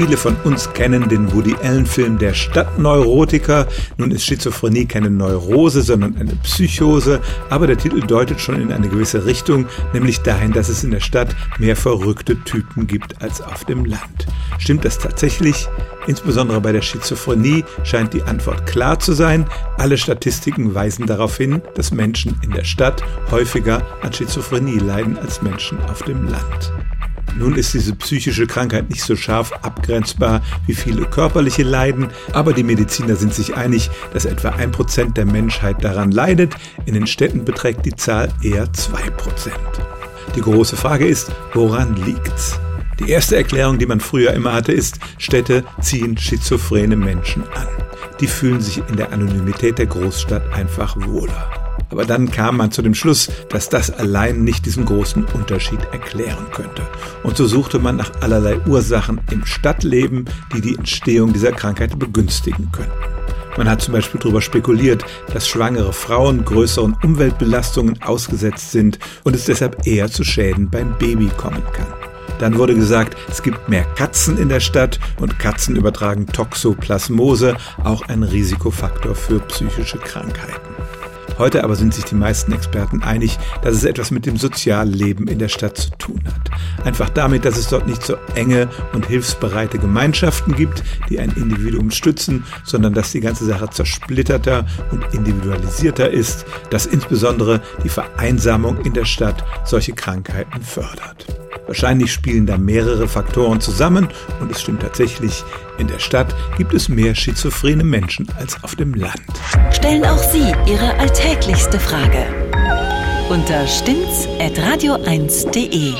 Viele von uns kennen den Woody Allen-Film Der Stadtneurotiker. Nun ist Schizophrenie keine Neurose, sondern eine Psychose, aber der Titel deutet schon in eine gewisse Richtung, nämlich dahin, dass es in der Stadt mehr verrückte Typen gibt als auf dem Land. Stimmt das tatsächlich? Insbesondere bei der Schizophrenie scheint die Antwort klar zu sein. Alle Statistiken weisen darauf hin, dass Menschen in der Stadt häufiger an Schizophrenie leiden als Menschen auf dem Land. Nun ist diese psychische Krankheit nicht so scharf abgrenzbar wie viele körperliche Leiden, aber die Mediziner sind sich einig, dass etwa ein Prozent der Menschheit daran leidet. In den Städten beträgt die Zahl eher zwei Prozent. Die große Frage ist, woran liegt's? Die erste Erklärung, die man früher immer hatte, ist, Städte ziehen schizophrene Menschen an. Die fühlen sich in der Anonymität der Großstadt einfach wohler. Aber dann kam man zu dem Schluss, dass das allein nicht diesen großen Unterschied erklären könnte. Und so suchte man nach allerlei Ursachen im Stadtleben, die die Entstehung dieser Krankheit begünstigen könnten. Man hat zum Beispiel darüber spekuliert, dass schwangere Frauen größeren Umweltbelastungen ausgesetzt sind und es deshalb eher zu Schäden beim Baby kommen kann. Dann wurde gesagt, es gibt mehr Katzen in der Stadt und Katzen übertragen Toxoplasmose, auch ein Risikofaktor für psychische Krankheiten. Heute aber sind sich die meisten Experten einig, dass es etwas mit dem Sozialleben in der Stadt zu tun hat. Einfach damit, dass es dort nicht so enge und hilfsbereite Gemeinschaften gibt, die ein Individuum stützen, sondern dass die ganze Sache zersplitterter und individualisierter ist, dass insbesondere die Vereinsamung in der Stadt solche Krankheiten fördert. Wahrscheinlich spielen da mehrere Faktoren zusammen und es stimmt tatsächlich, in der Stadt gibt es mehr schizophrene Menschen als auf dem Land. Stellen auch Sie Ihre alltäglichste Frage unter stimmt's.radio1.de.